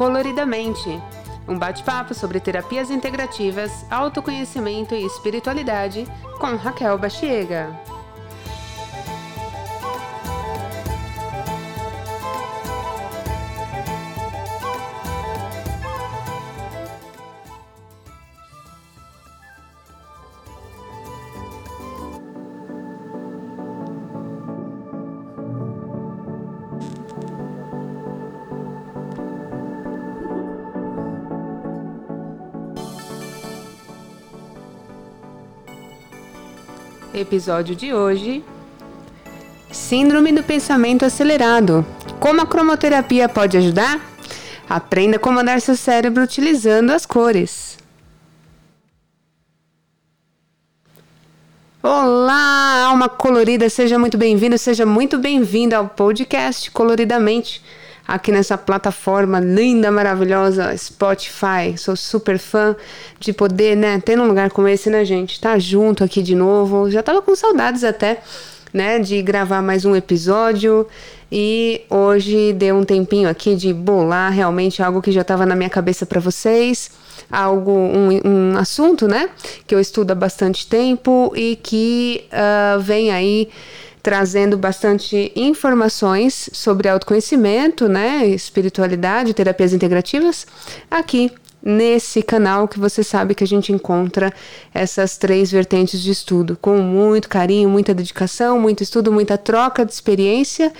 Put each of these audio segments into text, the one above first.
Coloridamente, um bate-papo sobre terapias integrativas, autoconhecimento e espiritualidade com Raquel Bachiega. Episódio de hoje: Síndrome do pensamento acelerado. Como a cromoterapia pode ajudar? Aprenda a comandar seu cérebro utilizando as cores. Olá, alma colorida, seja muito bem-vindo, seja muito bem-vinda ao podcast Coloridamente aqui nessa plataforma linda, maravilhosa, Spotify. Sou super fã de poder, né, ter um lugar como esse, né, gente? Tá junto aqui de novo. Já tava com saudades até, né, de gravar mais um episódio. E hoje deu um tempinho aqui de bolar realmente algo que já estava na minha cabeça para vocês algo, um, um, assunto, né, que eu estudo há bastante tempo e que uh, vem aí trazendo bastante informações sobre autoconhecimento, né, espiritualidade, terapias integrativas, aqui nesse canal que você sabe que a gente encontra essas três vertentes de estudo, com muito carinho, muita dedicação, muito estudo, muita troca de experiência.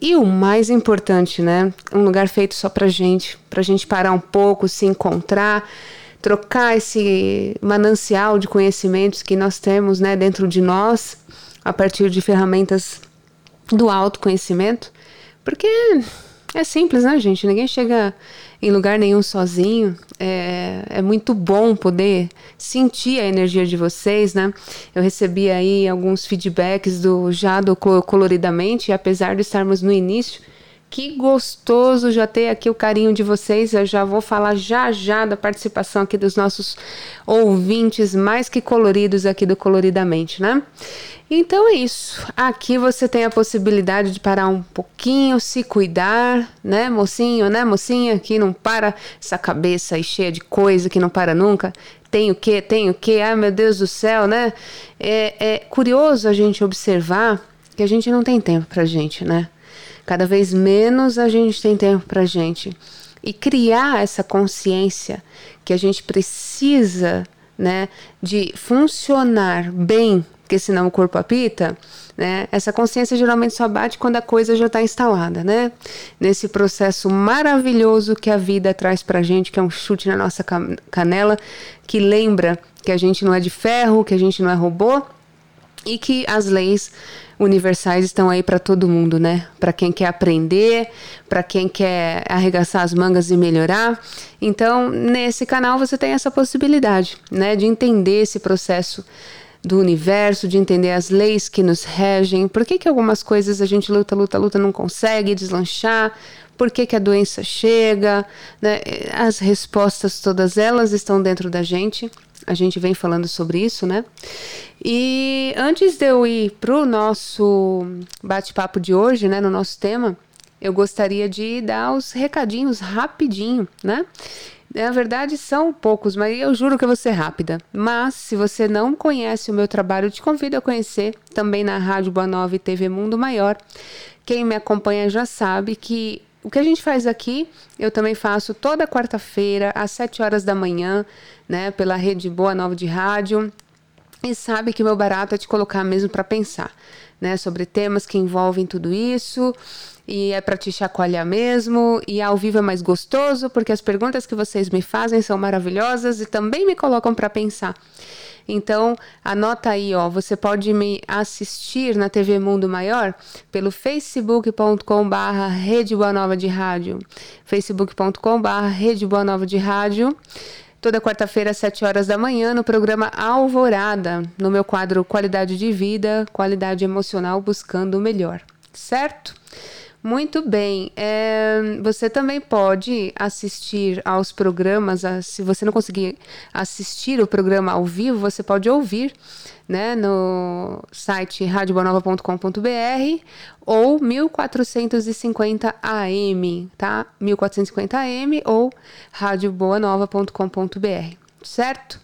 E o mais importante, né, um lugar feito só pra gente, pra gente parar um pouco, se encontrar, trocar esse manancial de conhecimentos que nós temos, né, dentro de nós a partir de ferramentas do autoconhecimento, porque é simples, né, gente? Ninguém chega em lugar nenhum sozinho. É, é muito bom poder sentir a energia de vocês, né? Eu recebi aí alguns feedbacks do já do Coloridamente, e apesar de estarmos no início, que gostoso já ter aqui o carinho de vocês. Eu já vou falar já já da participação aqui dos nossos ouvintes mais que coloridos aqui do Coloridamente, né? Então é isso. Aqui você tem a possibilidade de parar um pouquinho, se cuidar, né, mocinho, né, mocinha, que não para essa cabeça aí cheia de coisa que não para nunca. Tem o que, tem o que, ai meu Deus do céu, né? É, é curioso a gente observar que a gente não tem tempo pra gente, né? Cada vez menos a gente tem tempo pra gente. E criar essa consciência que a gente precisa, né, de funcionar bem porque senão o corpo apita, né? Essa consciência geralmente só bate quando a coisa já está instalada, né? Nesse processo maravilhoso que a vida traz pra gente, que é um chute na nossa canela, que lembra que a gente não é de ferro, que a gente não é robô e que as leis universais estão aí para todo mundo, né? Para quem quer aprender, para quem quer arregaçar as mangas e melhorar. Então, nesse canal você tem essa possibilidade, né, de entender esse processo do universo, de entender as leis que nos regem, por que, que algumas coisas a gente luta, luta, luta, não consegue deslanchar, por que, que a doença chega, né? as respostas todas elas estão dentro da gente, a gente vem falando sobre isso, né? E antes de eu ir para o nosso bate-papo de hoje, né, no nosso tema, eu gostaria de dar os recadinhos rapidinho, né? Na verdade, são poucos, mas eu juro que eu vou ser rápida. Mas, se você não conhece o meu trabalho, eu te convido a conhecer também na Rádio Boa Nova e TV Mundo Maior. Quem me acompanha já sabe que o que a gente faz aqui, eu também faço toda quarta-feira, às 7 horas da manhã, né, pela rede Boa Nova de Rádio. E sabe que meu barato é te colocar mesmo para pensar, né, sobre temas que envolvem tudo isso e é para te chacoalhar mesmo, e ao vivo é mais gostoso, porque as perguntas que vocês me fazem são maravilhosas e também me colocam para pensar. Então, anota aí, ó, você pode me assistir na TV Mundo Maior pelo facebook.com/barra Rede Boa Nova de Rádio, facebook.com/barra Rede Boa Nova de Rádio. Toda quarta-feira, às 7 horas da manhã, no programa Alvorada, no meu quadro Qualidade de Vida, Qualidade Emocional Buscando o Melhor. Certo? Muito bem. É, você também pode assistir aos programas. Se você não conseguir assistir o programa ao vivo, você pode ouvir né, no site radiobanova.com.br ou 1450 AM, tá? 1450 AM ou radioboanova.com.br, certo?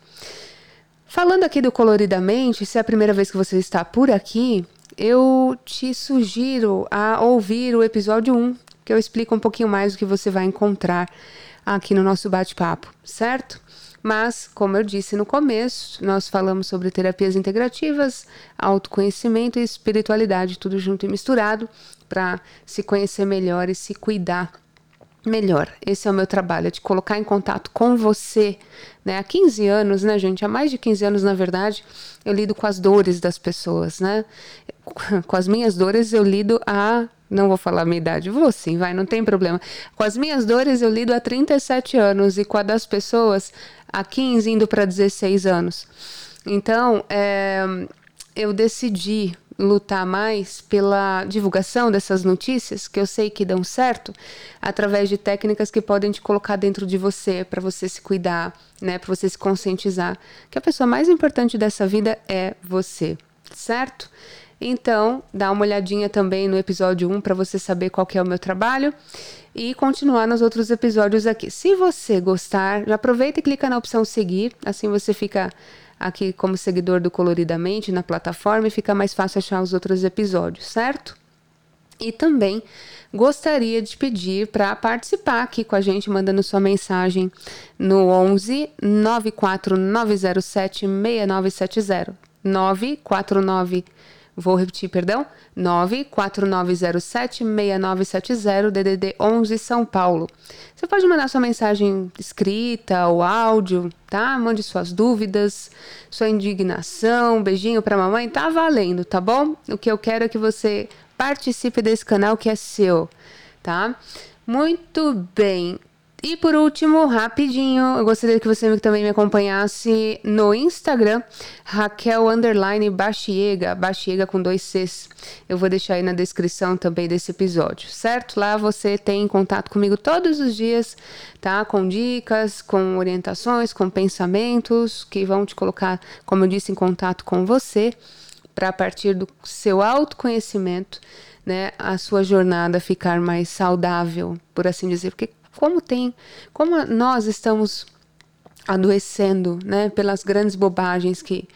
Falando aqui do Coloridamente, se é a primeira vez que você está por aqui, eu te sugiro a ouvir o episódio 1, que eu explico um pouquinho mais o que você vai encontrar aqui no nosso bate-papo, certo? Mas, como eu disse no começo, nós falamos sobre terapias integrativas, autoconhecimento e espiritualidade, tudo junto e misturado, para se conhecer melhor e se cuidar melhor. Esse é o meu trabalho, é de colocar em contato com você. Né? Há 15 anos, né, gente? Há mais de 15 anos, na verdade, eu lido com as dores das pessoas, né? Com as minhas dores, eu lido há. Não vou falar a minha idade, vou sim, vai, não tem problema. Com as minhas dores, eu lido há 37 anos e com a das pessoas, há 15, indo para 16 anos. Então, é, eu decidi lutar mais pela divulgação dessas notícias, que eu sei que dão certo, através de técnicas que podem te colocar dentro de você, para você se cuidar, né, para você se conscientizar que a pessoa mais importante dessa vida é você, certo? Então, dá uma olhadinha também no episódio 1 para você saber qual é o meu trabalho e continuar nos outros episódios aqui. Se você gostar, já aproveita e clica na opção seguir, assim você fica aqui como seguidor do Coloridamente na plataforma e fica mais fácil achar os outros episódios, certo? E também gostaria de pedir para participar aqui com a gente, mandando sua mensagem no 11 94907 6970. 949 Vou repetir, perdão. 94907-6970, DDD 11 São Paulo. Você pode mandar sua mensagem escrita ou áudio, tá? Mande suas dúvidas, sua indignação, beijinho para mamãe, tá valendo, tá bom? O que eu quero é que você participe desse canal que é seu, tá? Muito bem. E por último, rapidinho, eu gostaria que você também me acompanhasse no Instagram, Raquel Underline Baxiega, Baxiega com dois Cs. Eu vou deixar aí na descrição também desse episódio, certo? Lá você tem contato comigo todos os dias, tá? Com dicas, com orientações, com pensamentos que vão te colocar, como eu disse, em contato com você, para partir do seu autoconhecimento, né, a sua jornada ficar mais saudável, por assim dizer, porque como tem, como nós estamos adoecendo, né, pelas grandes bobagens que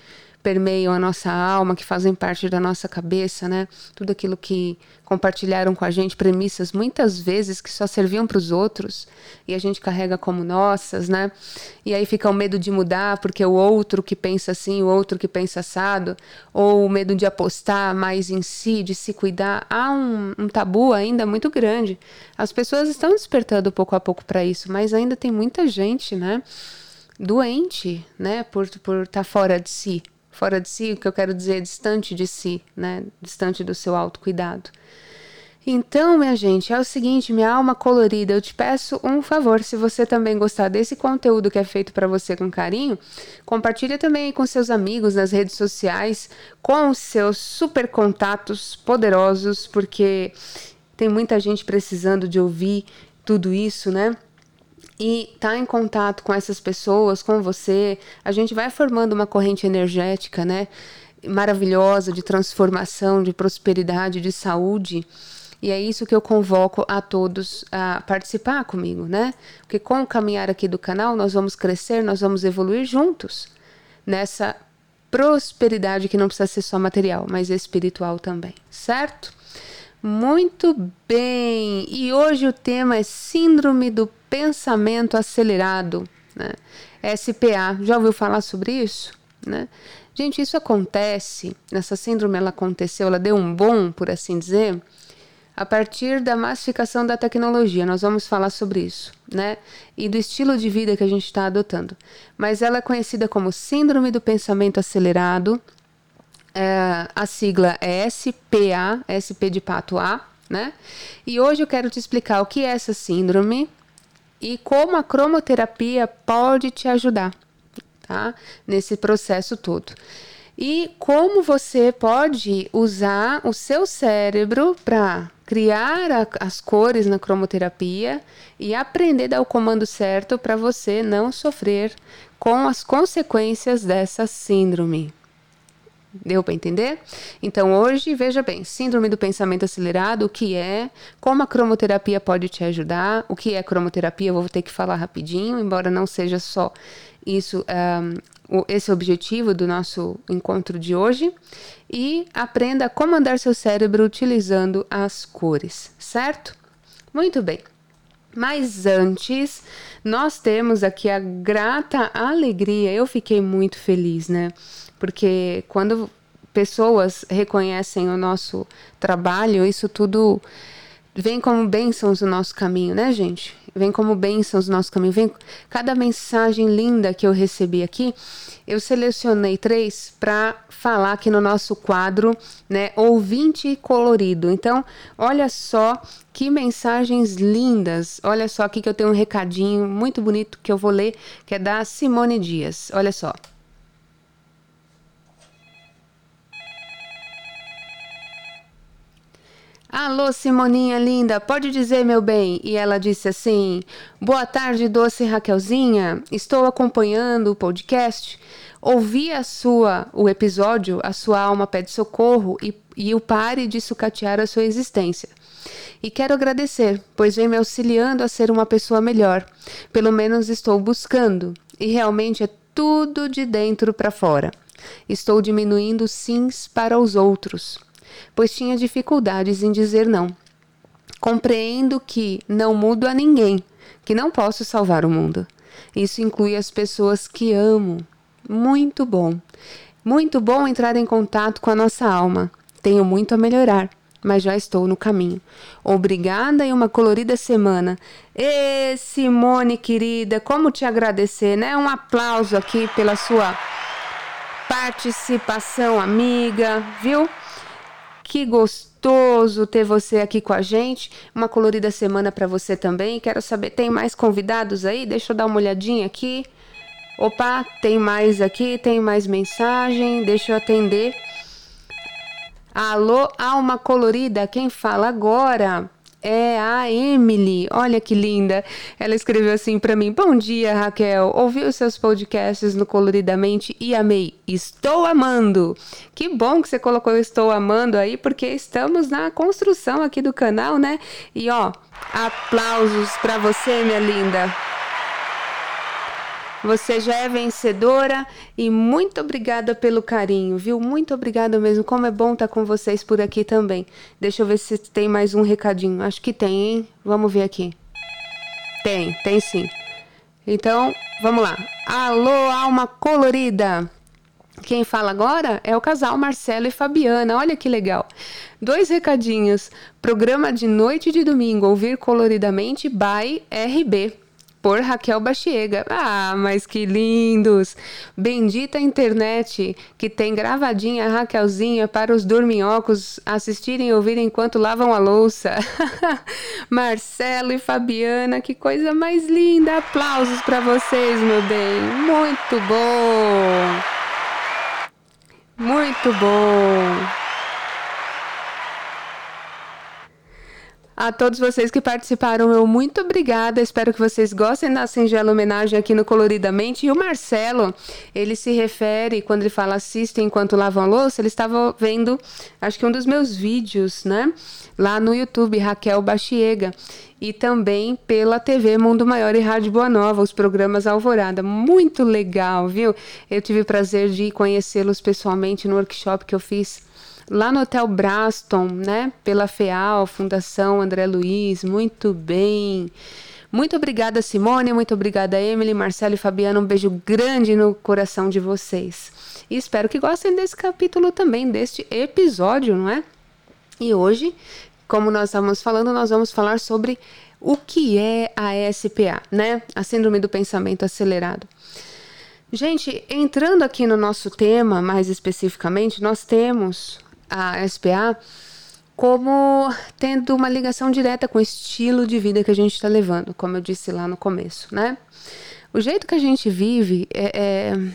permeiam a nossa alma, que fazem parte da nossa cabeça, né? Tudo aquilo que compartilharam com a gente, premissas muitas vezes que só serviam para os outros e a gente carrega como nossas, né? E aí fica o medo de mudar porque o outro que pensa assim, o outro que pensa assado, ou o medo de apostar mais em si, de se cuidar. Há um, um tabu ainda muito grande. As pessoas estão despertando pouco a pouco para isso, mas ainda tem muita gente, né? Doente, né? Por estar por tá fora de si, fora de si, o que eu quero dizer é distante de si, né? Distante do seu autocuidado. Então, minha gente, é o seguinte, minha alma colorida, eu te peço um favor, se você também gostar desse conteúdo que é feito para você com carinho, compartilha também com seus amigos nas redes sociais, com seus super contatos poderosos, porque tem muita gente precisando de ouvir tudo isso, né? E tá em contato com essas pessoas, com você, a gente vai formando uma corrente energética, né? Maravilhosa de transformação, de prosperidade, de saúde. E é isso que eu convoco a todos a participar comigo, né? Porque com o caminhar aqui do canal, nós vamos crescer, nós vamos evoluir juntos nessa prosperidade que não precisa ser só material, mas espiritual também, certo? Muito bem! E hoje o tema é Síndrome do Pensamento Acelerado, né? SPA. Já ouviu falar sobre isso? Né? Gente, isso acontece, essa síndrome ela aconteceu, ela deu um bom, por assim dizer, a partir da massificação da tecnologia. Nós vamos falar sobre isso, né? E do estilo de vida que a gente está adotando. Mas ela é conhecida como Síndrome do Pensamento Acelerado é, a sigla é SPA, SP de pato A, né? E hoje eu quero te explicar o que é essa síndrome e como a cromoterapia pode te ajudar, tá? Nesse processo todo. E como você pode usar o seu cérebro para criar a, as cores na cromoterapia e aprender a dar o comando certo para você não sofrer com as consequências dessa síndrome. Deu para entender? Então hoje, veja bem, síndrome do pensamento acelerado, o que é, como a cromoterapia pode te ajudar, o que é cromoterapia, eu vou ter que falar rapidinho, embora não seja só isso, um, esse objetivo do nosso encontro de hoje. E aprenda a comandar seu cérebro utilizando as cores, certo? Muito bem. Mas antes, nós temos aqui a grata alegria. Eu fiquei muito feliz, né? Porque quando pessoas reconhecem o nosso trabalho, isso tudo vem como bênçãos no nosso caminho, né, gente? Vem como bênçãos no nosso caminho. Vem cada mensagem linda que eu recebi aqui. Eu selecionei três para falar aqui no nosso quadro, né? Ouvinte colorido. Então, olha só que mensagens lindas. Olha só aqui que eu tenho um recadinho muito bonito que eu vou ler, que é da Simone Dias. Olha só. Alô, Simoninha linda, pode dizer, meu bem? E ela disse assim: Boa tarde, doce Raquelzinha. Estou acompanhando o podcast. Ouvi a sua, o episódio, a sua alma pede socorro e, e o pare de sucatear a sua existência. E quero agradecer, pois vem me auxiliando a ser uma pessoa melhor. Pelo menos estou buscando. E realmente é tudo de dentro para fora. Estou diminuindo sims para os outros pois tinha dificuldades em dizer não. Compreendo que não mudo a ninguém, que não posso salvar o mundo. Isso inclui as pessoas que amo. Muito bom. Muito bom entrar em contato com a nossa alma. Tenho muito a melhorar, mas já estou no caminho. Obrigada e uma colorida semana. Ê, Simone querida, como te agradecer, né? Um aplauso aqui pela sua participação, amiga, viu? Que gostoso ter você aqui com a gente. Uma colorida semana para você também. Quero saber, tem mais convidados aí? Deixa eu dar uma olhadinha aqui. Opa, tem mais aqui, tem mais mensagem. Deixa eu atender. Alô, alma colorida, quem fala agora? É a Emily. Olha que linda. Ela escreveu assim para mim: Bom dia, Raquel. Ouvi os seus podcasts no Coloridamente e amei. Estou amando. Que bom que você colocou Estou amando aí, porque estamos na construção aqui do canal, né? E ó, aplausos para você, minha linda. Você já é vencedora e muito obrigada pelo carinho, viu? Muito obrigada mesmo. Como é bom estar com vocês por aqui também. Deixa eu ver se tem mais um recadinho. Acho que tem, hein? Vamos ver aqui. Tem, tem sim. Então, vamos lá. Alô, alma colorida. Quem fala agora é o casal Marcelo e Fabiana. Olha que legal. Dois recadinhos. Programa de noite de domingo, ouvir coloridamente by RB por Raquel Bachiega. Ah, mas que lindos! Bendita internet que tem gravadinha a Raquelzinha para os dorminhocos assistirem e ouvirem enquanto lavam a louça. Marcelo e Fabiana, que coisa mais linda! Aplausos para vocês, meu bem. Muito bom! Muito bom! A todos vocês que participaram, eu muito obrigada. Espero que vocês gostem da singela homenagem aqui no Coloridamente. E o Marcelo, ele se refere, quando ele fala assistem enquanto lavam louça, ele estava vendo, acho que um dos meus vídeos, né? Lá no YouTube, Raquel Bachiega. E também pela TV Mundo Maior e Rádio Boa Nova, os programas Alvorada. Muito legal, viu? Eu tive o prazer de conhecê-los pessoalmente no workshop que eu fiz lá no Hotel Braston, né? Pela FEAL, Fundação André Luiz, muito bem. Muito obrigada, Simone, muito obrigada, Emily, Marcelo e Fabiana. Um beijo grande no coração de vocês. E espero que gostem desse capítulo também, deste episódio, não é? E hoje, como nós estávamos falando, nós vamos falar sobre o que é a SPA, né? A Síndrome do Pensamento Acelerado. Gente, entrando aqui no nosso tema mais especificamente, nós temos a SPA como tendo uma ligação direta com o estilo de vida que a gente está levando, como eu disse lá no começo, né? O jeito que a gente vive é, é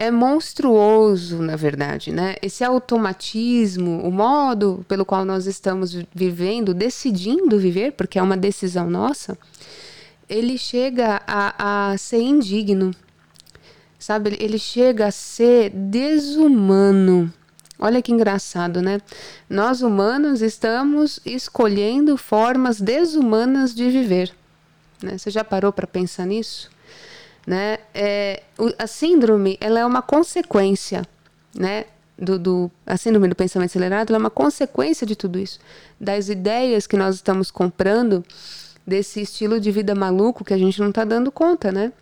é monstruoso, na verdade, né? Esse automatismo, o modo pelo qual nós estamos vivendo, decidindo viver, porque é uma decisão nossa, ele chega a, a ser indigno, sabe? Ele chega a ser desumano. Olha que engraçado, né? Nós humanos estamos escolhendo formas desumanas de viver. Né? Você já parou para pensar nisso? Né? É, a síndrome ela é uma consequência, né? Do, do, a síndrome do pensamento acelerado é uma consequência de tudo isso, das ideias que nós estamos comprando desse estilo de vida maluco que a gente não está dando conta, né?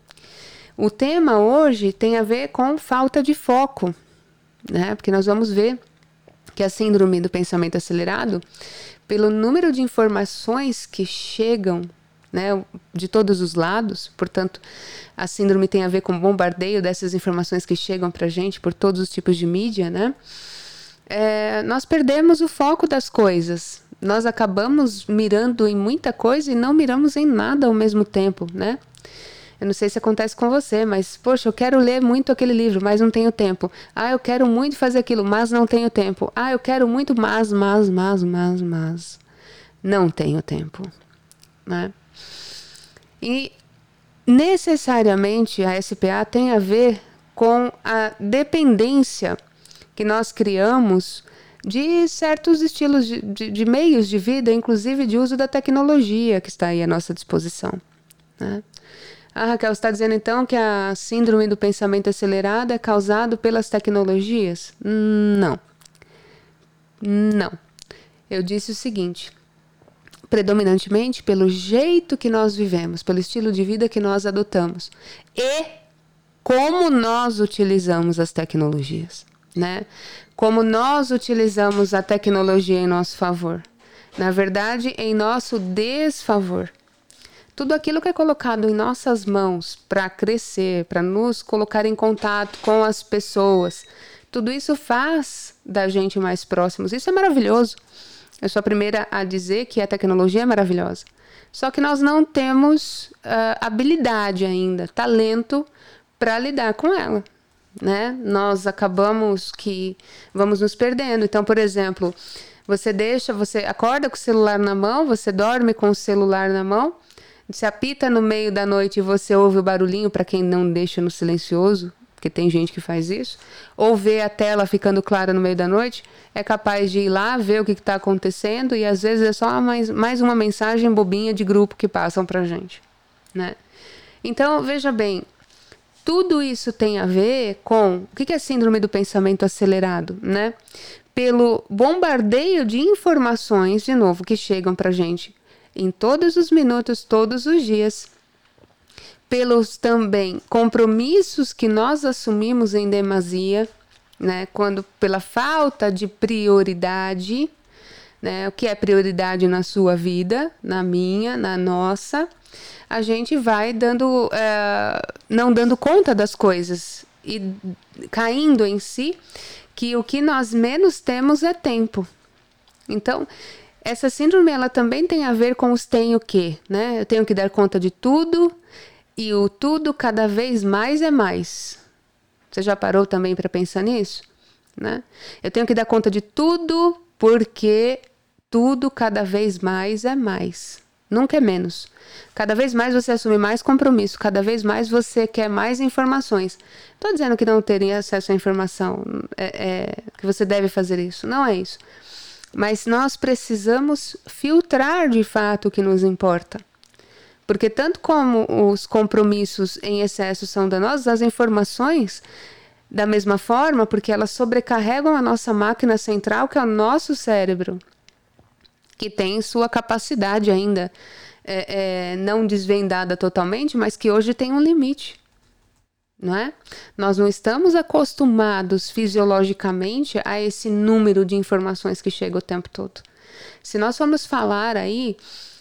O tema hoje tem a ver com falta de foco, né? Porque nós vamos ver que a síndrome do pensamento acelerado, pelo número de informações que chegam né, de todos os lados. Portanto, a síndrome tem a ver com o bombardeio dessas informações que chegam para a gente por todos os tipos de mídia, né? É, nós perdemos o foco das coisas. Nós acabamos mirando em muita coisa e não miramos em nada ao mesmo tempo, né? Eu não sei se acontece com você, mas, poxa, eu quero ler muito aquele livro, mas não tenho tempo. Ah, eu quero muito fazer aquilo, mas não tenho tempo. Ah, eu quero muito, mas, mas, mas, mas, mas. Não tenho tempo. Né? E necessariamente a SPA tem a ver com a dependência que nós criamos de certos estilos de, de, de, meios de vida, inclusive de uso da tecnologia que está aí à nossa disposição. Né? A Raquel está dizendo então que a síndrome do pensamento acelerado é causado pelas tecnologias? Não. Não. Eu disse o seguinte: predominantemente pelo jeito que nós vivemos, pelo estilo de vida que nós adotamos e como nós utilizamos as tecnologias, né? Como nós utilizamos a tecnologia em nosso favor. Na verdade, em nosso desfavor. Tudo aquilo que é colocado em nossas mãos para crescer, para nos colocar em contato com as pessoas, tudo isso faz da gente mais próximos. Isso é maravilhoso. Eu sou a primeira a dizer que a tecnologia é maravilhosa. Só que nós não temos uh, habilidade ainda, talento para lidar com ela. Né? Nós acabamos que vamos nos perdendo. Então, por exemplo, você deixa, você acorda com o celular na mão, você dorme com o celular na mão, se apita no meio da noite e você ouve o barulhinho para quem não deixa no silencioso, porque tem gente que faz isso, ou vê a tela ficando clara no meio da noite, é capaz de ir lá ver o que está acontecendo e às vezes é só mais, mais uma mensagem bobinha de grupo que passam para gente, né? Então, veja bem, tudo isso tem a ver com o que é síndrome do pensamento acelerado, né? Pelo bombardeio de informações, de novo, que chegam para gente em todos os minutos, todos os dias, pelos também compromissos que nós assumimos em demasia, né? Quando pela falta de prioridade, né? O que é prioridade na sua vida, na minha, na nossa, a gente vai dando, é, não dando conta das coisas e caindo em si que o que nós menos temos é tempo. Então, essa síndrome ela também tem a ver com os tenho que, né? Eu tenho que dar conta de tudo e o tudo cada vez mais é mais. Você já parou também para pensar nisso? Né? Eu tenho que dar conta de tudo porque tudo cada vez mais é mais. Nunca é menos. Cada vez mais você assume mais compromisso, cada vez mais você quer mais informações. Estou dizendo que não terem acesso à informação, é, é, que você deve fazer isso. Não é isso. Mas nós precisamos filtrar de fato o que nos importa. Porque tanto como os compromissos em excesso são danosos, as informações da mesma forma, porque elas sobrecarregam a nossa máquina central, que é o nosso cérebro, que tem sua capacidade ainda é, é, não desvendada totalmente, mas que hoje tem um limite. Não é? Nós não estamos acostumados fisiologicamente a esse número de informações que chega o tempo todo. Se nós formos falar aí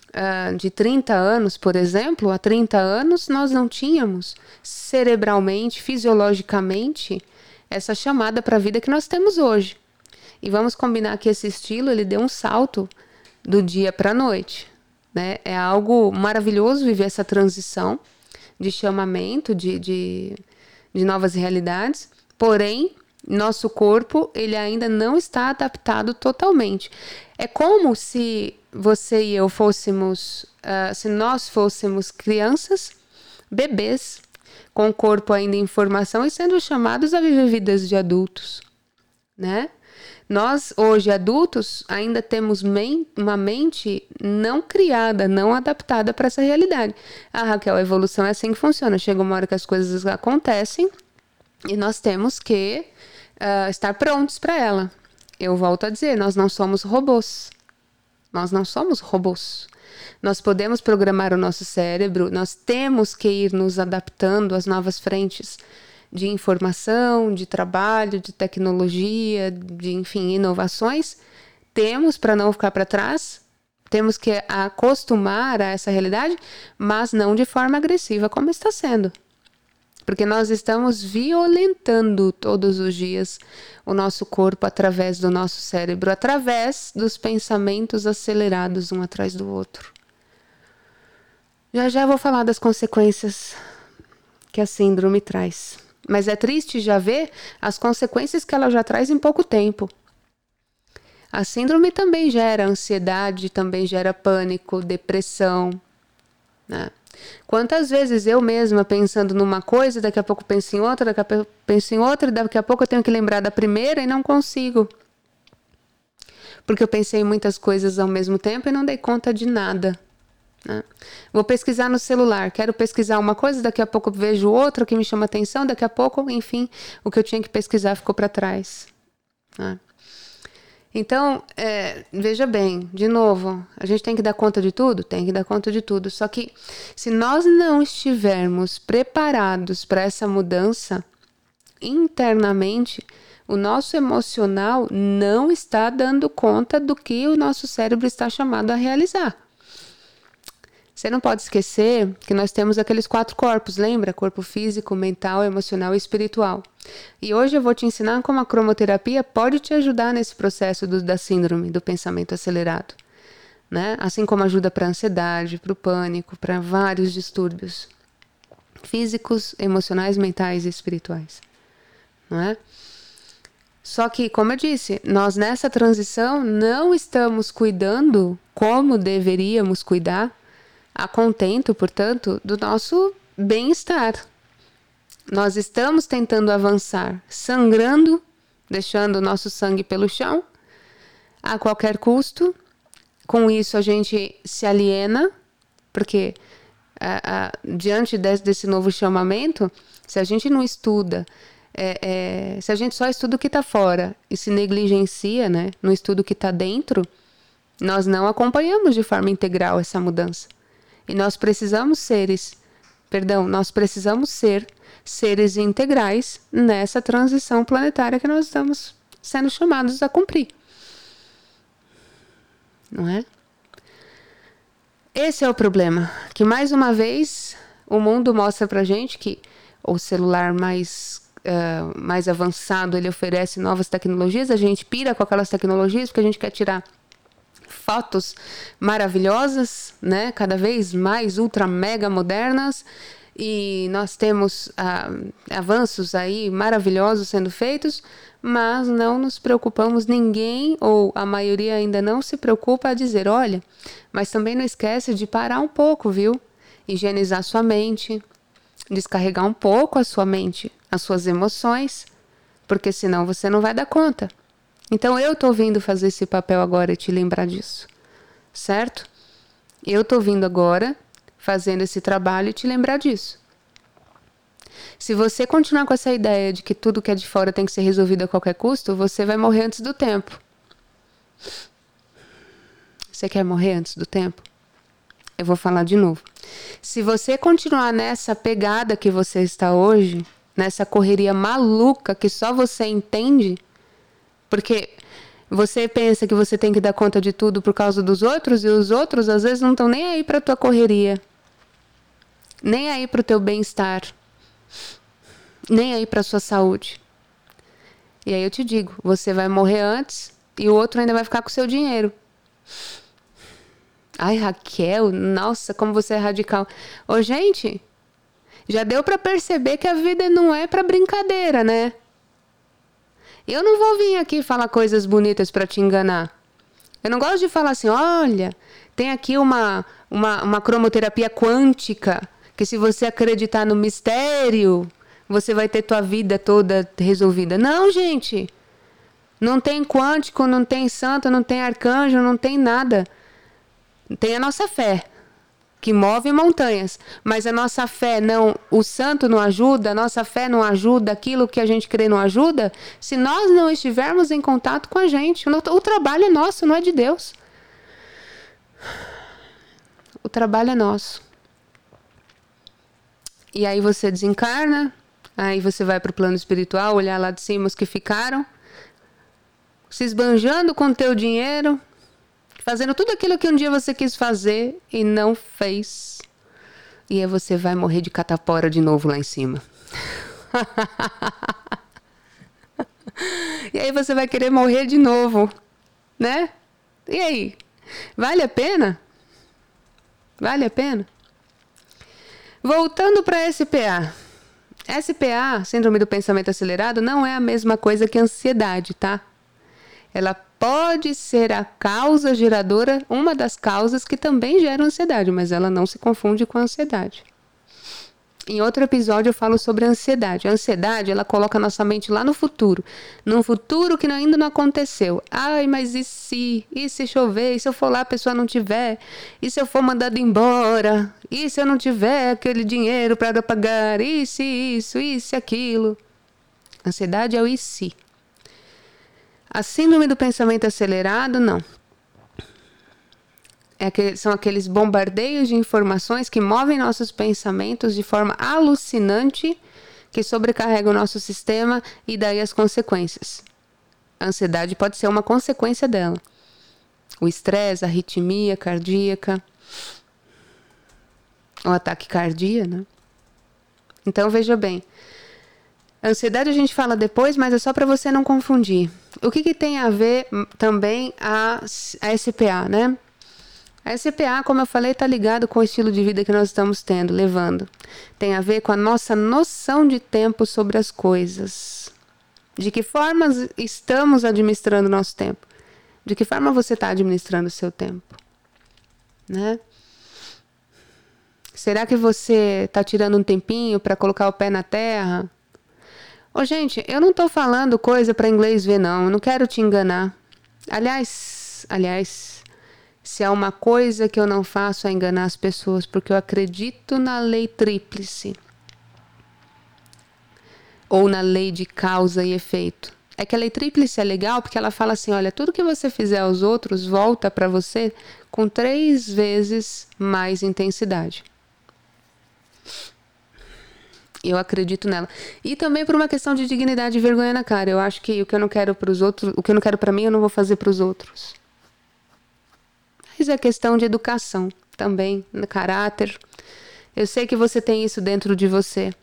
uh, de 30 anos, por exemplo, há 30 anos nós não tínhamos cerebralmente, fisiologicamente, essa chamada para a vida que nós temos hoje. E vamos combinar que esse estilo ele deu um salto do dia para a noite. Né? É algo maravilhoso viver essa transição de chamamento, de, de, de novas realidades, Porém, nosso corpo ele ainda não está adaptado totalmente. É como se você e eu fôssemos, uh, se nós fôssemos crianças, bebês, com o corpo ainda em formação e sendo chamados a viver vidas de adultos, né? Nós, hoje adultos, ainda temos men uma mente não criada, não adaptada para essa realidade. Ah, Raquel, a evolução é assim que funciona. Chega uma hora que as coisas acontecem e nós temos que uh, estar prontos para ela. Eu volto a dizer, nós não somos robôs. Nós não somos robôs. Nós podemos programar o nosso cérebro, nós temos que ir nos adaptando às novas frentes de informação, de trabalho, de tecnologia, de enfim, inovações. Temos para não ficar para trás, temos que acostumar a essa realidade, mas não de forma agressiva como está sendo porque nós estamos violentando todos os dias o nosso corpo através do nosso cérebro, através dos pensamentos acelerados um atrás do outro. Já já vou falar das consequências que a síndrome traz. Mas é triste já ver as consequências que ela já traz em pouco tempo. A síndrome também gera ansiedade, também gera pânico, depressão. Né? Quantas vezes eu mesma pensando numa coisa, daqui a pouco penso em outra, daqui a pouco penso em outra, daqui a pouco eu tenho que lembrar da primeira e não consigo. Porque eu pensei em muitas coisas ao mesmo tempo e não dei conta de nada. Né? Vou pesquisar no celular, quero pesquisar uma coisa, daqui a pouco vejo outra que me chama atenção, daqui a pouco, enfim, o que eu tinha que pesquisar ficou para trás. Né? Então, é, veja bem, de novo, a gente tem que dar conta de tudo? Tem que dar conta de tudo. Só que se nós não estivermos preparados para essa mudança internamente, o nosso emocional não está dando conta do que o nosso cérebro está chamado a realizar. Você não pode esquecer que nós temos aqueles quatro corpos, lembra? Corpo físico, mental, emocional e espiritual. E hoje eu vou te ensinar como a cromoterapia pode te ajudar nesse processo do, da síndrome do pensamento acelerado. Né? Assim como ajuda para a ansiedade, para o pânico, para vários distúrbios físicos, emocionais, mentais e espirituais. Não é? Só que, como eu disse, nós nessa transição não estamos cuidando como deveríamos cuidar a contento, portanto, do nosso bem-estar. Nós estamos tentando avançar, sangrando, deixando o nosso sangue pelo chão, a qualquer custo. Com isso, a gente se aliena, porque a, a, diante desse, desse, novo chamamento, se a gente não estuda, é, é, se a gente só estuda o que está fora e se negligencia, né, não estuda o que está dentro, nós não acompanhamos de forma integral essa mudança. E nós precisamos seres, perdão, nós precisamos ser seres integrais nessa transição planetária que nós estamos sendo chamados a cumprir. Não é? Esse é o problema, que mais uma vez o mundo mostra pra gente que o celular mais uh, mais avançado ele oferece novas tecnologias, a gente pira com aquelas tecnologias porque a gente quer tirar fotos maravilhosas, né? Cada vez mais ultra mega modernas e nós temos ah, avanços aí maravilhosos sendo feitos, mas não nos preocupamos, ninguém ou a maioria ainda não se preocupa a dizer, olha, mas também não esquece de parar um pouco, viu? Higienizar sua mente, descarregar um pouco a sua mente, as suas emoções, porque senão você não vai dar conta. Então eu tô vindo fazer esse papel agora e te lembrar disso, certo? Eu tô vindo agora fazendo esse trabalho e te lembrar disso. Se você continuar com essa ideia de que tudo que é de fora tem que ser resolvido a qualquer custo, você vai morrer antes do tempo. Você quer morrer antes do tempo? Eu vou falar de novo. Se você continuar nessa pegada que você está hoje, nessa correria maluca que só você entende, porque você pensa que você tem que dar conta de tudo por causa dos outros e os outros às vezes não estão nem aí para tua correria, nem aí para o teu bem-estar, nem aí para sua saúde. E aí eu te digo, você vai morrer antes e o outro ainda vai ficar com o seu dinheiro. Ai, Raquel, nossa, como você é radical. Ô, gente, já deu para perceber que a vida não é para brincadeira, né? Eu não vou vir aqui falar coisas bonitas para te enganar. Eu não gosto de falar assim, olha, tem aqui uma, uma, uma cromoterapia quântica, que se você acreditar no mistério, você vai ter tua vida toda resolvida. Não, gente. Não tem quântico, não tem santo, não tem arcanjo, não tem nada. Tem a nossa fé, que move montanhas. Mas a nossa fé não, o santo não ajuda, a nossa fé não ajuda, aquilo que a gente crê não ajuda, se nós não estivermos em contato com a gente. O, o trabalho é nosso, não é de Deus. O trabalho é nosso. E aí você desencarna, aí você vai para o plano espiritual, olhar lá de cima os que ficaram, se esbanjando com teu dinheiro, fazendo tudo aquilo que um dia você quis fazer e não fez. E aí você vai morrer de catapora de novo lá em cima. e aí você vai querer morrer de novo, né? E aí? Vale a pena? Vale a pena? Voltando para SPA. SPA, Síndrome do Pensamento Acelerado, não é a mesma coisa que ansiedade, tá? Ela pode ser a causa geradora, uma das causas que também gera ansiedade, mas ela não se confunde com a ansiedade. Em outro episódio eu falo sobre a ansiedade. A ansiedade, ela coloca nossa mente lá no futuro, num futuro que ainda não aconteceu. Ai, mas e se? E se chover? E se eu for lá a pessoa não tiver? E se eu for mandado embora? E se eu não tiver aquele dinheiro para pagar? E se isso? E se aquilo? Ansiedade é o e se. A síndrome do pensamento acelerado, não. É que, são aqueles bombardeios de informações que movem nossos pensamentos de forma alucinante, que sobrecarregam o nosso sistema e daí as consequências. A ansiedade pode ser uma consequência dela. O estresse, a arritmia cardíaca, o ataque cardíaco, né? Então veja bem, Ansiedade a gente fala depois, mas é só para você não confundir. O que, que tem a ver também a, a SPA, né? A SPA, como eu falei, está ligado com o estilo de vida que nós estamos tendo, levando. Tem a ver com a nossa noção de tempo sobre as coisas. De que forma estamos administrando o nosso tempo? De que forma você está administrando o seu tempo? Né? Será que você está tirando um tempinho para colocar o pé na terra? Ô, gente, eu não tô falando coisa para inglês ver, não. Eu não quero te enganar. Aliás, aliás, se há uma coisa que eu não faço é enganar as pessoas, porque eu acredito na lei tríplice. Ou na lei de causa e efeito. É que a lei tríplice é legal porque ela fala assim: olha, tudo que você fizer aos outros volta para você com três vezes mais intensidade. Eu acredito nela. E também por uma questão de dignidade e vergonha na cara. Eu acho que o que eu não quero para os outros, o que eu não quero para mim, eu não vou fazer para os outros. Mas é questão de educação também, no caráter. Eu sei que você tem isso dentro de você.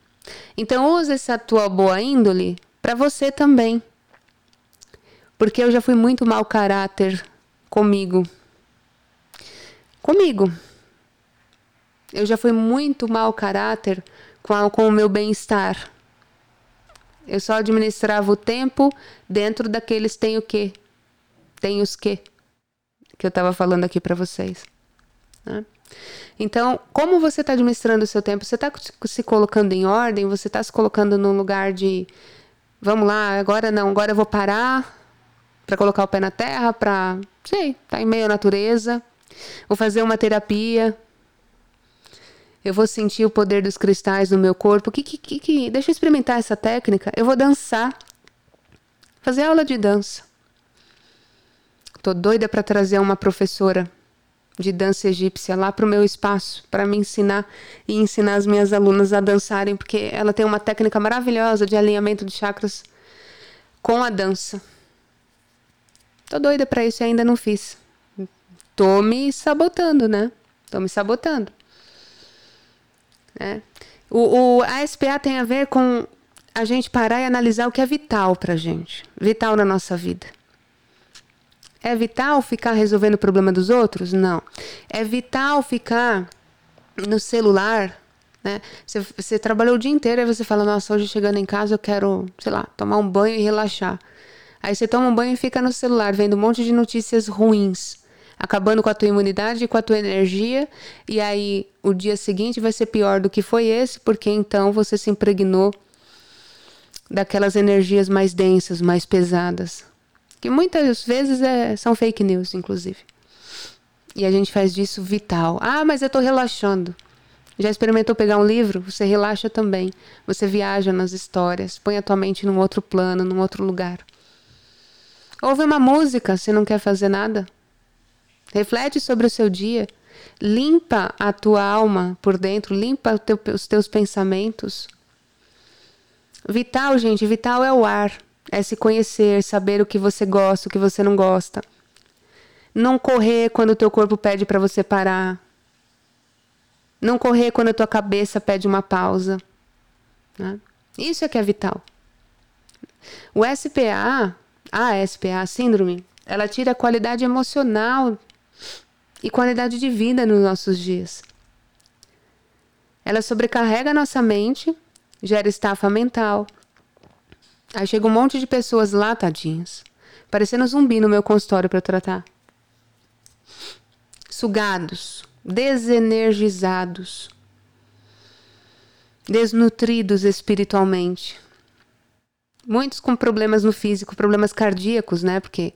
Então use essa tua boa índole para você também. Porque eu já fui muito mau caráter comigo. Comigo. Eu já fui muito mau caráter com, a, com o meu bem-estar. Eu só administrava o tempo dentro daqueles tem o quê? Tem os quê? Que eu estava falando aqui para vocês. Né? Então, como você está administrando o seu tempo? Você está se colocando em ordem? Você está se colocando num lugar de vamos lá, agora não, agora eu vou parar para colocar o pé na terra, para, sei, tá em meio à natureza, vou fazer uma terapia, eu vou sentir o poder dos cristais no meu corpo. Que, que, que, que, deixa eu experimentar essa técnica. Eu vou dançar. Fazer aula de dança. Tô doida para trazer uma professora de dança egípcia lá para o meu espaço para me ensinar e ensinar as minhas alunas a dançarem, porque ela tem uma técnica maravilhosa de alinhamento de chakras com a dança. Tô doida para isso e ainda não fiz. Tô me sabotando, né? Tô me sabotando. Né? O, o, a SPA tem a ver com a gente parar e analisar o que é vital para a gente, vital na nossa vida. É vital ficar resolvendo o problema dos outros? Não. É vital ficar no celular Né? Você, você trabalhou o dia inteiro e você fala, nossa, hoje chegando em casa eu quero, sei lá, tomar um banho e relaxar. Aí você toma um banho e fica no celular vendo um monte de notícias ruins, acabando com a tua imunidade e com a tua energia, e aí o dia seguinte vai ser pior do que foi esse, porque então você se impregnou daquelas energias mais densas, mais pesadas, que muitas vezes é, são fake news, inclusive. E a gente faz disso vital. Ah, mas eu estou relaxando. Já experimentou pegar um livro? Você relaxa também. Você viaja nas histórias, põe a tua mente num outro plano, num outro lugar. Ouve uma música se não quer fazer nada. Reflete sobre o seu dia. Limpa a tua alma por dentro, limpa teu, os teus pensamentos. Vital, gente, vital é o ar. É se conhecer, saber o que você gosta, o que você não gosta. Não correr quando o teu corpo pede para você parar. Não correr quando a tua cabeça pede uma pausa. Né? Isso é que é vital. O SPA, a SPA, a síndrome, ela tira a qualidade emocional e qualidade de vida nos nossos dias. Ela sobrecarrega a nossa mente, gera estafa mental. Aí chega um monte de pessoas lá, tadinhas, parecendo zumbi no meu consultório para tratar. Sugados, desenergizados, desnutridos espiritualmente. Muitos com problemas no físico, problemas cardíacos, né? Porque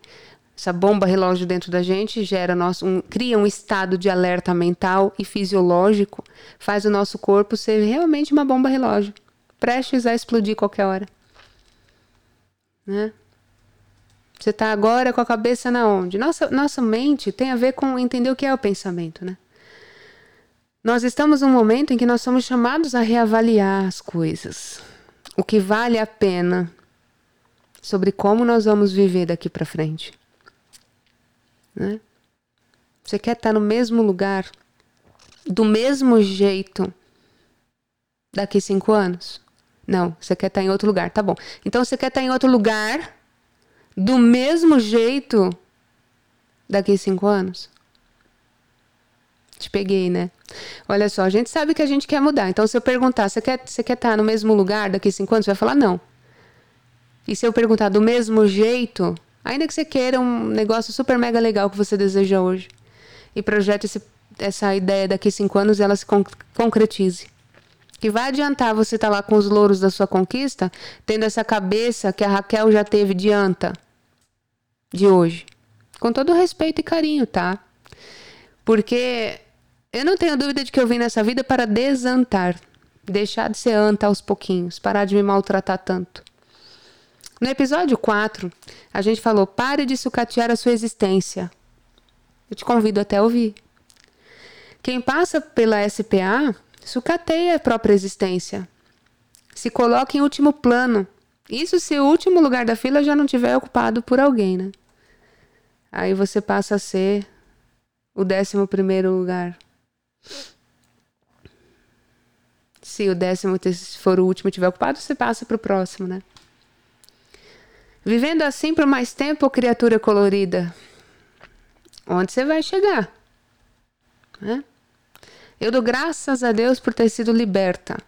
essa bomba relógio dentro da gente gera nosso, um, cria um estado de alerta mental e fisiológico, faz o nosso corpo ser realmente uma bomba relógio, prestes a explodir qualquer hora. Né? Você está agora com a cabeça na onde? Nossa, nossa mente tem a ver com entender o que é o pensamento, né? Nós estamos num momento em que nós somos chamados a reavaliar as coisas. O que vale a pena sobre como nós vamos viver daqui para frente. Né? Você quer estar no mesmo lugar, do mesmo jeito, daqui cinco anos? Não, você quer estar em outro lugar, tá bom. Então você quer estar em outro lugar, do mesmo jeito, daqui cinco anos? Te peguei, né? Olha só, a gente sabe que a gente quer mudar. Então, se eu perguntar, você quer, você quer estar no mesmo lugar daqui cinco anos? Você vai falar não. E se eu perguntar do mesmo jeito, ainda que você queira um negócio super mega legal que você deseja hoje, e projete esse, essa ideia daqui cinco anos, ela se concretize. Que vai adiantar você estar tá lá com os louros da sua conquista, tendo essa cabeça que a Raquel já teve de anta de hoje. Com todo respeito e carinho, tá? Porque eu não tenho dúvida de que eu vim nessa vida para desantar, deixar de ser anta aos pouquinhos, parar de me maltratar tanto. No episódio 4, a gente falou: pare de sucatear a sua existência. Eu te convido até a ouvir. Quem passa pela SPA sucateia a própria existência. Se coloca em último plano. Isso se o último lugar da fila já não tiver ocupado por alguém, né? Aí você passa a ser o décimo primeiro lugar. Se o décimo for o último tiver ocupado, você passa para o próximo, né? Vivendo assim por mais tempo, criatura colorida, onde você vai chegar? Né? Eu dou graças a Deus por ter sido liberta.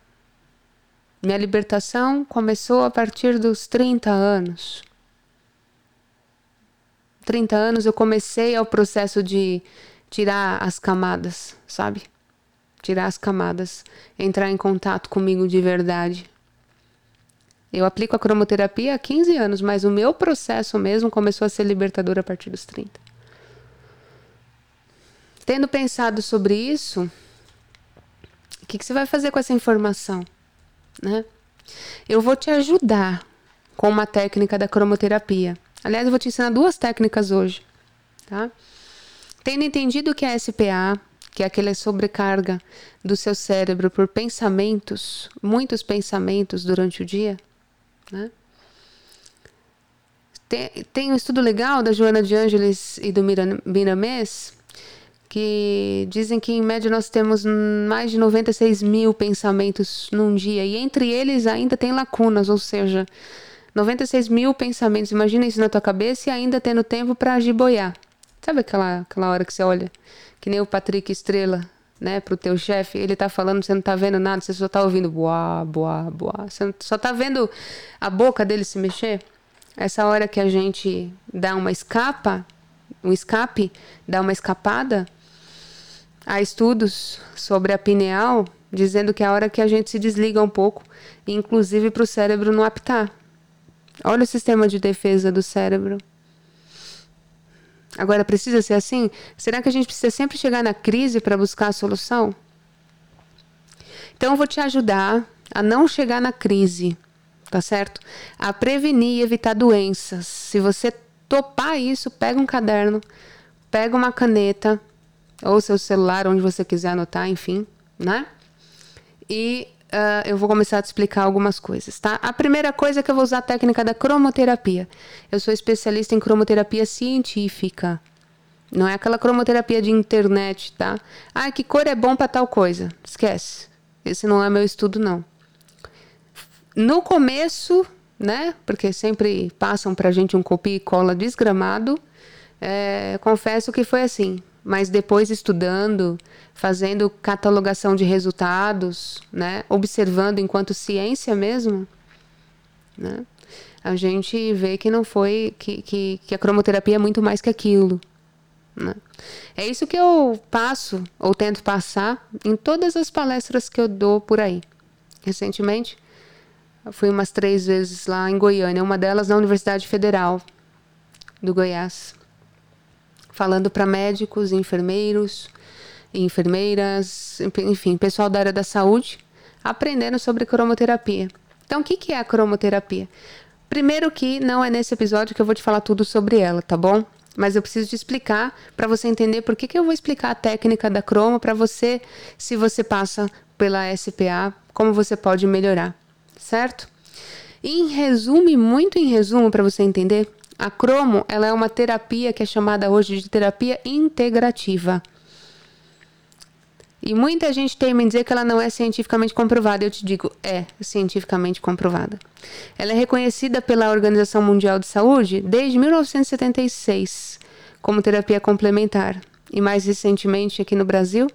Minha libertação começou a partir dos 30 anos. 30 anos eu comecei ao processo de tirar as camadas, sabe? Tirar as camadas, entrar em contato comigo de verdade. Eu aplico a cromoterapia há 15 anos, mas o meu processo mesmo começou a ser libertador a partir dos 30. Tendo pensado sobre isso, o que, que você vai fazer com essa informação? Né? Eu vou te ajudar com uma técnica da cromoterapia. Aliás, eu vou te ensinar duas técnicas hoje, tá? Tendo entendido que é SPA, que é aquela sobrecarga do seu cérebro por pensamentos, muitos pensamentos durante o dia, né? Tem, tem um estudo legal da Joana de Ângeles e do Miramês que dizem que em média nós temos mais de 96 mil pensamentos num dia e entre eles ainda tem lacunas, ou seja, 96 mil pensamentos. Imagina isso na tua cabeça e ainda tendo tempo para boiar. Sabe aquela, aquela hora que você olha, que nem o Patrick Estrela né, pro teu chefe, ele tá falando, você não tá vendo nada, você só tá ouvindo boa, boa, boa. Você só tá vendo a boca dele se mexer. Essa hora que a gente dá uma escapa, um escape, dá uma escapada, há estudos sobre a pineal dizendo que é a hora que a gente se desliga um pouco, inclusive para o cérebro não apitar. Olha o sistema de defesa do cérebro. Agora, precisa ser assim? Será que a gente precisa sempre chegar na crise para buscar a solução? Então, eu vou te ajudar a não chegar na crise, tá certo? A prevenir e evitar doenças. Se você topar isso, pega um caderno, pega uma caneta, ou seu celular, onde você quiser anotar, enfim, né? E uh, eu vou começar a te explicar algumas coisas, tá? A primeira coisa é que eu vou usar a técnica da cromoterapia. Eu sou especialista em cromoterapia científica. Não é aquela cromoterapia de internet, tá? Ah, que cor é bom para tal coisa. Esquece. Esse não é meu estudo, não. No começo, né? Porque sempre passam pra gente um copia e cola desgramado. É, confesso que foi assim. Mas depois estudando, fazendo catalogação de resultados, né? observando enquanto ciência mesmo, né? a gente vê que não foi que, que, que a cromoterapia é muito mais que aquilo. Né? É isso que eu passo ou tento passar em todas as palestras que eu dou por aí. Recentemente, fui umas três vezes lá em Goiânia, uma delas na Universidade Federal do Goiás, falando para médicos, enfermeiros, enfermeiras, enfim, pessoal da área da saúde, aprendendo sobre cromoterapia. Então, o que, que é a cromoterapia? Primeiro que não é nesse episódio que eu vou te falar tudo sobre ela, tá bom? Mas eu preciso te explicar para você entender por que, que eu vou explicar a técnica da cromo para você, se você passa pela SPA, como você pode melhorar, certo? em resumo, muito em resumo, para você entender, a cromo ela é uma terapia que é chamada hoje de terapia integrativa. E muita gente teme em dizer que ela não é cientificamente comprovada. Eu te digo, é cientificamente comprovada. Ela é reconhecida pela Organização Mundial de Saúde desde 1976 como terapia complementar. E mais recentemente aqui no Brasil,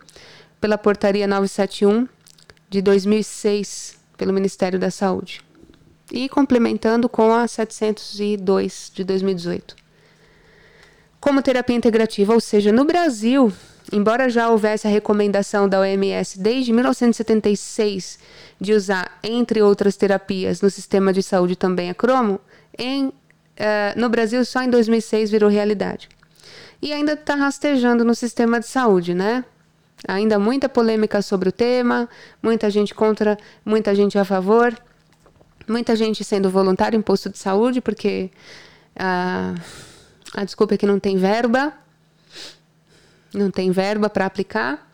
pela Portaria 971 de 2006, pelo Ministério da Saúde. E complementando com a 702 de 2018. Como terapia integrativa, ou seja, no Brasil, Embora já houvesse a recomendação da OMS desde 1976 de usar, entre outras terapias, no sistema de saúde também a cromo, em, uh, no Brasil só em 2006 virou realidade. E ainda está rastejando no sistema de saúde, né? Ainda muita polêmica sobre o tema, muita gente contra, muita gente a favor, muita gente sendo voluntário em posto de saúde, porque uh, a desculpa é que não tem verba, não tem verba para aplicar,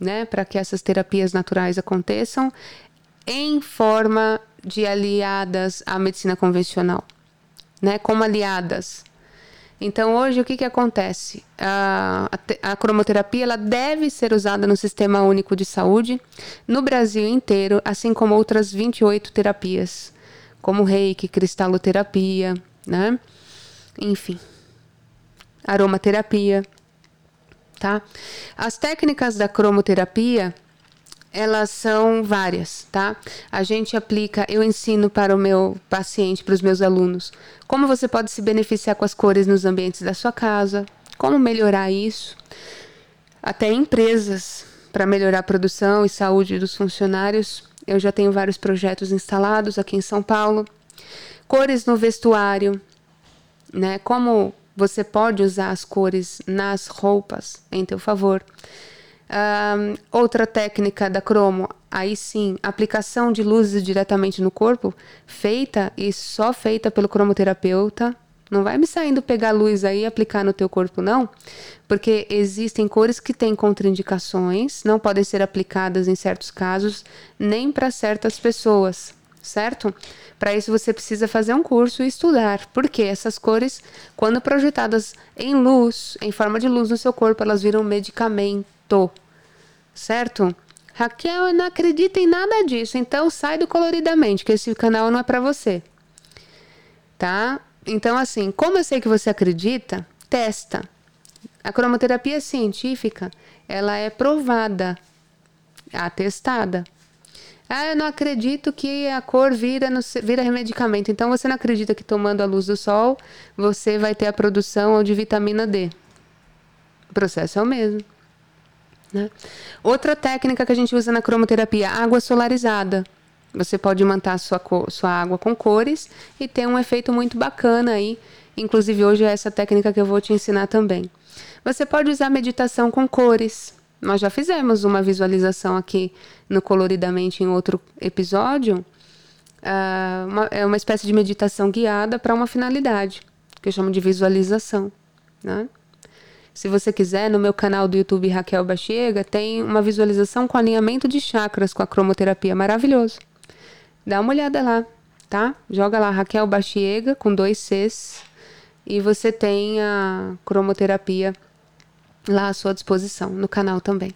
né, para que essas terapias naturais aconteçam em forma de aliadas à medicina convencional, né, como aliadas. Então hoje o que, que acontece? A, a, a, cromoterapia ela deve ser usada no Sistema Único de Saúde no Brasil inteiro, assim como outras 28 terapias, como reiki, cristaloterapia, né? Enfim, aromaterapia tá? As técnicas da cromoterapia, elas são várias, tá? A gente aplica, eu ensino para o meu paciente, para os meus alunos, como você pode se beneficiar com as cores nos ambientes da sua casa, como melhorar isso, até empresas para melhorar a produção e saúde dos funcionários. Eu já tenho vários projetos instalados aqui em São Paulo. Cores no vestuário, né? Como você pode usar as cores nas roupas em teu favor. Um, outra técnica da cromo, aí sim, aplicação de luzes diretamente no corpo, feita e só feita pelo cromoterapeuta. Não vai me saindo pegar luz aí e aplicar no teu corpo, não, porque existem cores que têm contraindicações, não podem ser aplicadas em certos casos, nem para certas pessoas, certo? Para isso você precisa fazer um curso e estudar, porque essas cores, quando projetadas em luz, em forma de luz no seu corpo, elas viram medicamento, certo? Raquel, eu não acredito em nada disso, então sai do coloridamente, que esse canal não é para você. Tá? Então assim, como eu sei que você acredita, testa. A cromoterapia científica, ela é provada atestada. Ah, eu não acredito que a cor vira, no, vira medicamento. Então você não acredita que tomando a luz do sol você vai ter a produção de vitamina D. O processo é o mesmo. Né? Outra técnica que a gente usa na cromoterapia, água solarizada. Você pode manter sua, sua água com cores e ter um efeito muito bacana aí. Inclusive, hoje é essa técnica que eu vou te ensinar também. Você pode usar meditação com cores. Nós já fizemos uma visualização aqui no Coloridamente em outro episódio. Uh, uma, é uma espécie de meditação guiada para uma finalidade, que eu chamo de visualização. Né? Se você quiser, no meu canal do YouTube Raquel Bachiega, tem uma visualização com alinhamento de chakras com a cromoterapia maravilhoso. Dá uma olhada lá, tá? Joga lá Raquel Bachiega com dois Cs e você tem a cromoterapia lá à sua disposição no canal também.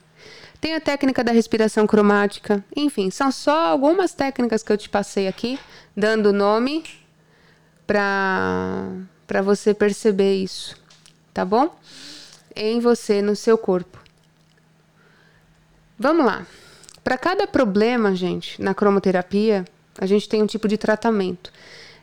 Tem a técnica da respiração cromática, enfim, são só algumas técnicas que eu te passei aqui, dando nome para para você perceber isso, tá bom? em você, no seu corpo. Vamos lá. Para cada problema, gente, na cromoterapia, a gente tem um tipo de tratamento.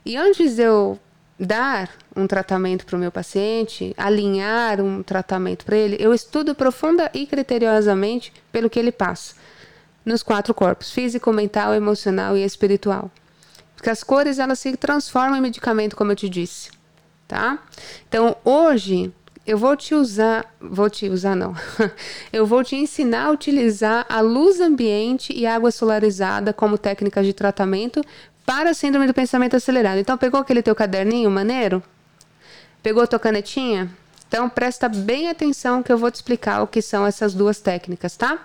E antes de eu dar um tratamento para o meu paciente, alinhar um tratamento para ele, eu estudo profunda e criteriosamente pelo que ele passa nos quatro corpos: físico, mental, emocional e espiritual. Porque as cores elas se transformam em medicamento, como eu te disse, tá? Então, hoje eu vou te usar, vou te usar não. eu vou te ensinar a utilizar a luz ambiente e água solarizada como técnicas de tratamento para a síndrome do pensamento acelerado. Então pegou aquele teu caderninho maneiro? Pegou tua canetinha? Então presta bem atenção que eu vou te explicar o que são essas duas técnicas, tá?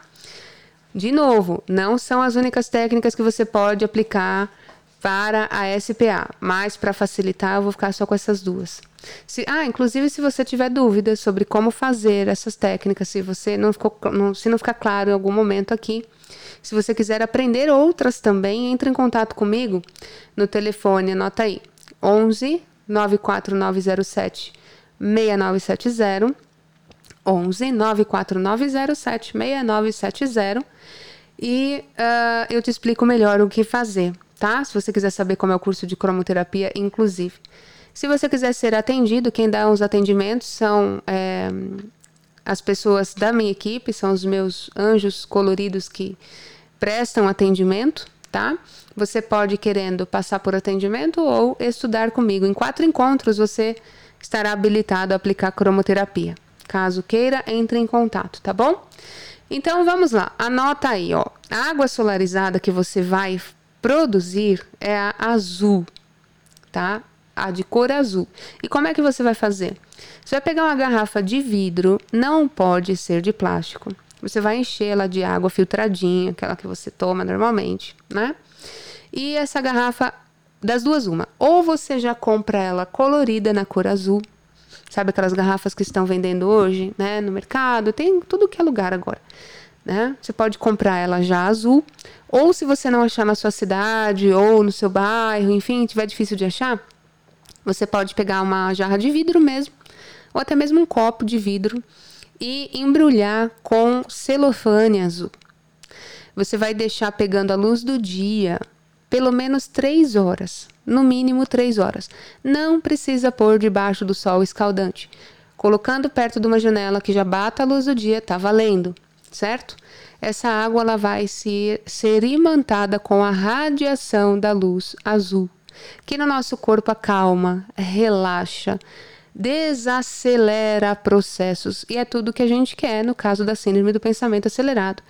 De novo, não são as únicas técnicas que você pode aplicar para a SPA, mas para facilitar eu vou ficar só com essas duas. Se, ah, inclusive se você tiver dúvidas sobre como fazer essas técnicas, se você não ficou, não, se não ficar claro em algum momento aqui, se você quiser aprender outras também, entre em contato comigo no telefone, anota aí, 11 94907 6970 11 94907 6970 e uh, eu te explico melhor o que fazer tá? Se você quiser saber como é o curso de cromoterapia, inclusive. Se você quiser ser atendido, quem dá os atendimentos são é, as pessoas da minha equipe, são os meus anjos coloridos que prestam atendimento, tá? Você pode querendo passar por atendimento ou estudar comigo. Em quatro encontros você estará habilitado a aplicar cromoterapia. Caso queira, entre em contato, tá bom? Então vamos lá, anota aí, ó. A água solarizada que você vai produzir é a azul, tá? A de cor azul. E como é que você vai fazer? Você vai pegar uma garrafa de vidro, não pode ser de plástico. Você vai encher ela de água filtradinha, aquela que você toma normalmente, né? E essa garrafa, das duas, uma. Ou você já compra ela colorida na cor azul, sabe aquelas garrafas que estão vendendo hoje, né, no mercado? Tem tudo que é lugar agora né? Você pode comprar ela já azul, ou se você não achar na sua cidade ou no seu bairro, enfim, tiver difícil de achar, você pode pegar uma jarra de vidro mesmo, ou até mesmo um copo de vidro e embrulhar com celofane azul. Você vai deixar pegando a luz do dia pelo menos três horas, no mínimo três horas. Não precisa pôr debaixo do sol escaldante. Colocando perto de uma janela que já bata a luz do dia, tá valendo certo? Essa água ela vai se, ser imantada com a radiação da luz azul, que no nosso corpo acalma, relaxa, desacelera processos e é tudo que a gente quer no caso da síndrome do pensamento acelerado.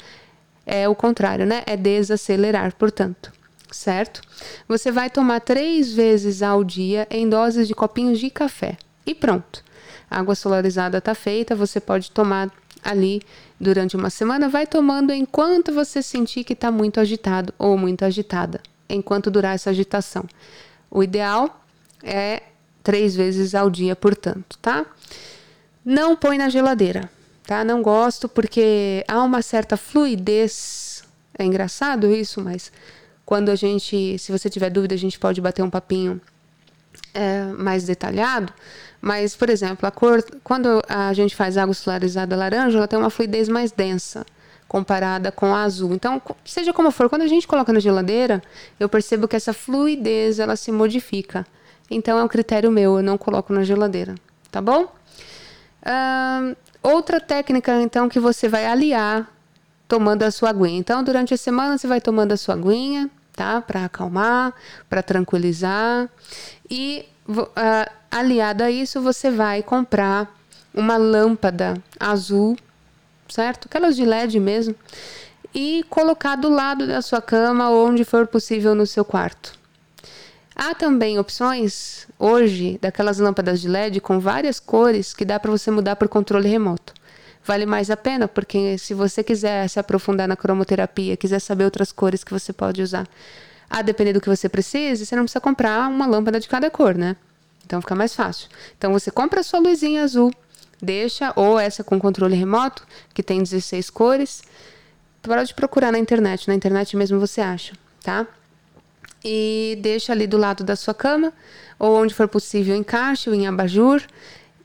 É o contrário, né? É desacelerar, portanto. Certo? Você vai tomar três vezes ao dia em doses de copinhos de café. E pronto. A água solarizada está feita, você pode tomar ali durante uma semana, vai tomando enquanto você sentir que está muito agitado ou muito agitada, enquanto durar essa agitação. O ideal é três vezes ao dia, portanto, tá? Não põe na geladeira, tá? Não gosto porque há uma certa fluidez. É engraçado isso, mas quando a gente, se você tiver dúvida, a gente pode bater um papinho é, mais detalhado. Mas, por exemplo, a cor, quando a gente faz água solarizada laranja, ela tem uma fluidez mais densa. comparada com a azul. Então, seja como for, quando a gente coloca na geladeira, eu percebo que essa fluidez ela se modifica. Então é um critério meu, eu não coloco na geladeira, tá bom? Uh, outra técnica, então, que você vai aliar tomando a sua aguinha. Então, durante a semana você vai tomando a sua aguinha, tá? Para acalmar, para tranquilizar. E uh, aliado a isso, você vai comprar uma lâmpada azul, certo? Aquelas de LED mesmo. E colocar do lado da sua cama, onde for possível no seu quarto. Há também opções hoje daquelas lâmpadas de LED com várias cores que dá para você mudar por controle remoto. Vale mais a pena, porque se você quiser se aprofundar na cromoterapia, quiser saber outras cores que você pode usar, a depender do que você precise, você não precisa comprar uma lâmpada de cada cor, né? Então fica mais fácil. Então você compra a sua luzinha azul, deixa, ou essa com controle remoto, que tem 16 cores. Pode procurar na internet, na internet mesmo você acha, tá? e deixa ali do lado da sua cama, ou onde for possível, encaixe em abajur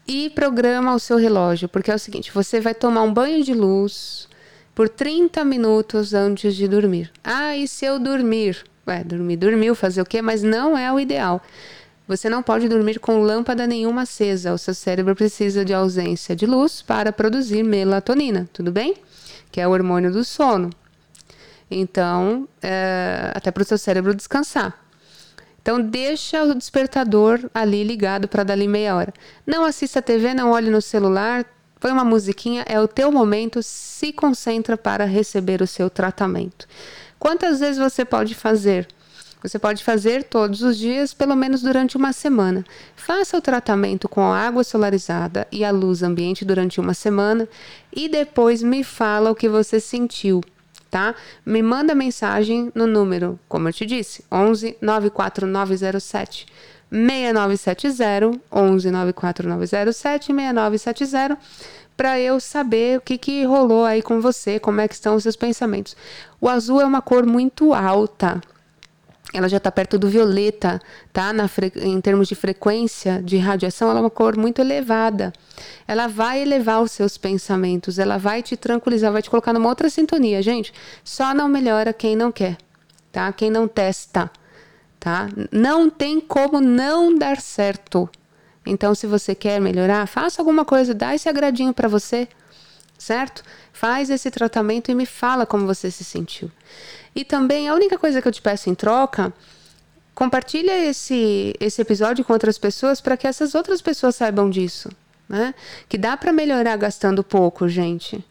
e programa o seu relógio, porque é o seguinte: você vai tomar um banho de luz por 30 minutos antes de dormir. Ah, e se eu dormir? Ué, dormir, dormiu, fazer o quê? Mas não é o ideal. Você não pode dormir com lâmpada nenhuma acesa. O seu cérebro precisa de ausência de luz para produzir melatonina, tudo bem? Que é o hormônio do sono. Então, é, até para o seu cérebro descansar. Então, deixa o despertador ali ligado para dali meia hora. Não assista a TV, não olhe no celular, põe uma musiquinha, é o teu momento, se concentra para receber o seu tratamento. Quantas vezes você pode fazer? Você pode fazer todos os dias, pelo menos durante uma semana. Faça o tratamento com água solarizada e a luz ambiente durante uma semana e depois me fala o que você sentiu tá? Me manda mensagem no número, como eu te disse, 11 94907 6970 11 94907 6970 para eu saber o que, que rolou aí com você, como é que estão os seus pensamentos. O azul é uma cor muito alta, ela já está perto do violeta, tá? Na em termos de frequência de radiação, ela é uma cor muito elevada. Ela vai elevar os seus pensamentos, ela vai te tranquilizar, vai te colocar numa outra sintonia, gente. Só não melhora quem não quer, tá? Quem não testa, tá? Não tem como não dar certo. Então, se você quer melhorar, faça alguma coisa, dá esse agradinho para você, certo? Faz esse tratamento e me fala como você se sentiu. E também a única coisa que eu te peço em troca, compartilha esse, esse episódio com outras pessoas para que essas outras pessoas saibam disso, né? Que dá para melhorar gastando pouco, gente.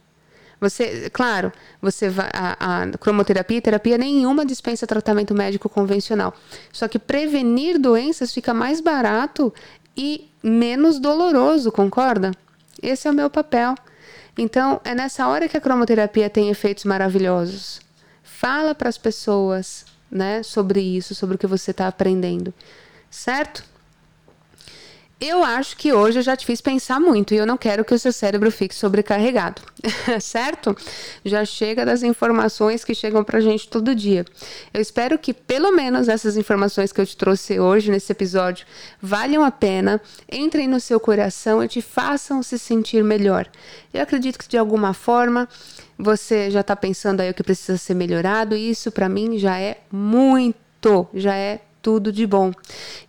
Você, claro, você vai, a, a cromoterapia e terapia nenhuma dispensa tratamento médico convencional. Só que prevenir doenças fica mais barato e menos doloroso, concorda? Esse é o meu papel. Então, é nessa hora que a cromoterapia tem efeitos maravilhosos fala para as pessoas, né, sobre isso, sobre o que você está aprendendo, certo? Eu acho que hoje eu já te fiz pensar muito e eu não quero que o seu cérebro fique sobrecarregado, certo? Já chega das informações que chegam pra gente todo dia. Eu espero que pelo menos essas informações que eu te trouxe hoje nesse episódio valham a pena, entrem no seu coração e te façam se sentir melhor. Eu acredito que de alguma forma você já está pensando aí o que precisa ser melhorado, e isso para mim já é muito, já é tudo de bom.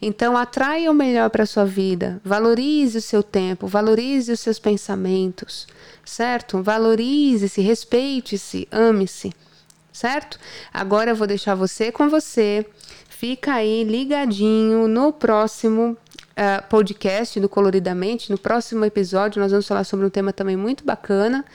Então, atraia o melhor para a sua vida, valorize o seu tempo, valorize os seus pensamentos, certo? Valorize-se, respeite-se, ame-se, certo? Agora eu vou deixar você com você. Fica aí ligadinho no próximo Uh, podcast do Coloridamente. No próximo episódio, nós vamos falar sobre um tema também muito bacana.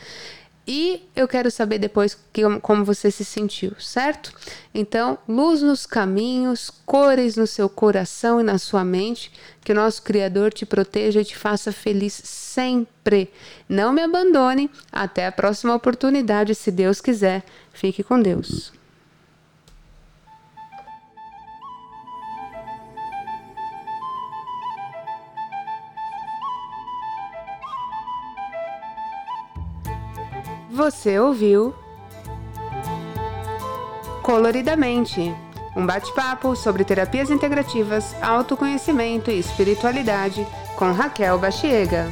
E eu quero saber depois que, como você se sentiu, certo? Então, luz nos caminhos, cores no seu coração e na sua mente, que o nosso Criador te proteja e te faça feliz sempre. Não me abandone. Até a próxima oportunidade, se Deus quiser. Fique com Deus. Você ouviu Coloridamente um bate-papo sobre terapias integrativas, autoconhecimento e espiritualidade com Raquel Bachiega.